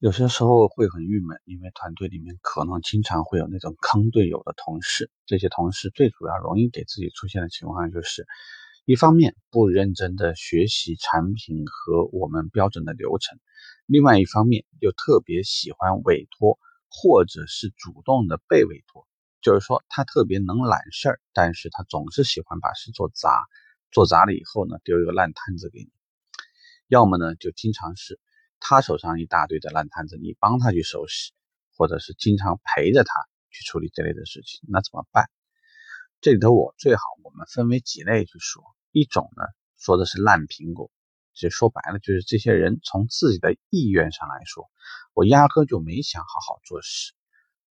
有些时候会很郁闷，因为团队里面可能经常会有那种坑队友的同事。这些同事最主要容易给自己出现的情况就是，一方面不认真的学习产品和我们标准的流程，另外一方面又特别喜欢委托或者是主动的被委托。就是说他特别能揽事儿，但是他总是喜欢把事做砸，做砸了以后呢，丢一个烂摊子给你。要么呢，就经常是。他手上一大堆的烂摊子，你帮他去收拾，或者是经常陪着他去处理这类的事情，那怎么办？这里头我最好我们分为几类去说。一种呢，说的是烂苹果，其实说白了就是这些人从自己的意愿上来说，我压根就没想好好做事，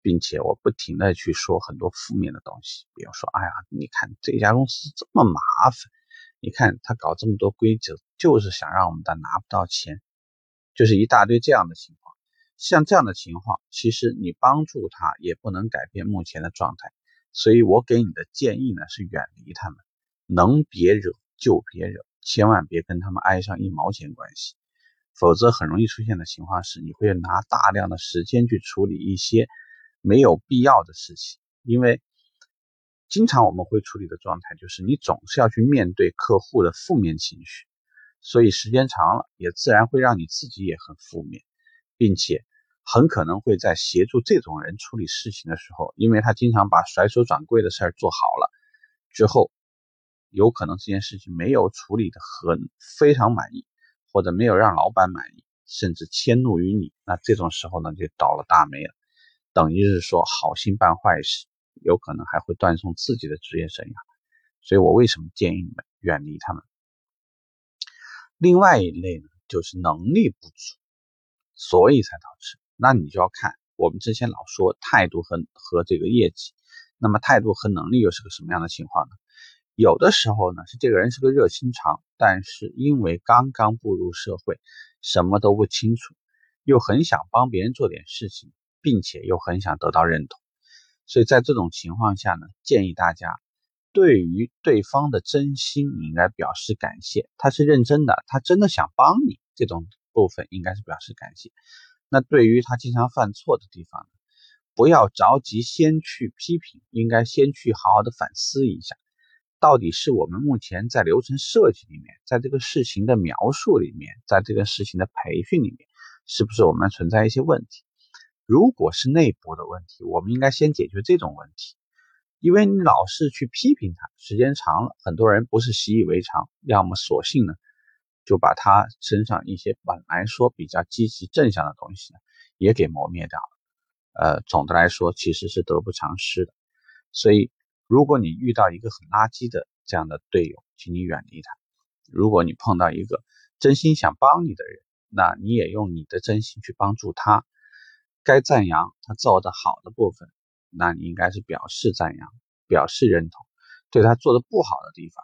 并且我不停的去说很多负面的东西，比如说，哎呀，你看这家公司这么麻烦，你看他搞这么多规则，就是想让我们的拿不到钱。就是一大堆这样的情况，像这样的情况，其实你帮助他也不能改变目前的状态，所以我给你的建议呢是远离他们，能别惹就别惹，千万别跟他们挨上一毛钱关系，否则很容易出现的情况是，你会拿大量的时间去处理一些没有必要的事情，因为经常我们会处理的状态就是你总是要去面对客户的负面情绪。所以时间长了，也自然会让你自己也很负面，并且很可能会在协助这种人处理事情的时候，因为他经常把甩手掌柜的事儿做好了之后，有可能这件事情没有处理的很非常满意，或者没有让老板满意，甚至迁怒于你，那这种时候呢就倒了大霉了，等于是说好心办坏事，有可能还会断送自己的职业生涯。所以我为什么建议你们远离他们？另外一类呢，就是能力不足，所以才导致。那你就要看我们之前老说态度和和这个业绩，那么态度和能力又是个什么样的情况呢？有的时候呢，是这个人是个热心肠，但是因为刚刚步入社会，什么都不清楚，又很想帮别人做点事情，并且又很想得到认同，所以在这种情况下呢，建议大家。对于对方的真心，你应该表示感谢。他是认真的，他真的想帮你，这种部分应该是表示感谢。那对于他经常犯错的地方，不要着急先去批评，应该先去好好的反思一下，到底是我们目前在流程设计里面，在这个事情的描述里面，在这个事情的培训里面，是不是我们存在一些问题？如果是内部的问题，我们应该先解决这种问题。因为你老是去批评他，时间长了，很多人不是习以为常，要么索性呢，就把他身上一些本来说比较积极正向的东西呢，也给磨灭掉了。呃，总的来说其实是得不偿失的。所以，如果你遇到一个很垃圾的这样的队友，请你远离他；如果你碰到一个真心想帮你的人，那你也用你的真心去帮助他。该赞扬他做的好的部分。那你应该是表示赞扬，表示认同，对他做的不好的地方，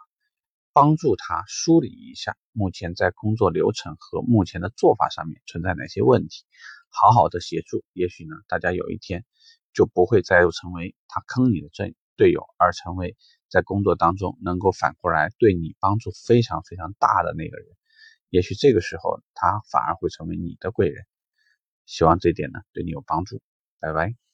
帮助他梳理一下目前在工作流程和目前的做法上面存在哪些问题，好好的协助，也许呢，大家有一天就不会再又成为他坑你的队队友，而成为在工作当中能够反过来对你帮助非常非常大的那个人，也许这个时候他反而会成为你的贵人。希望这点呢对你有帮助，拜拜。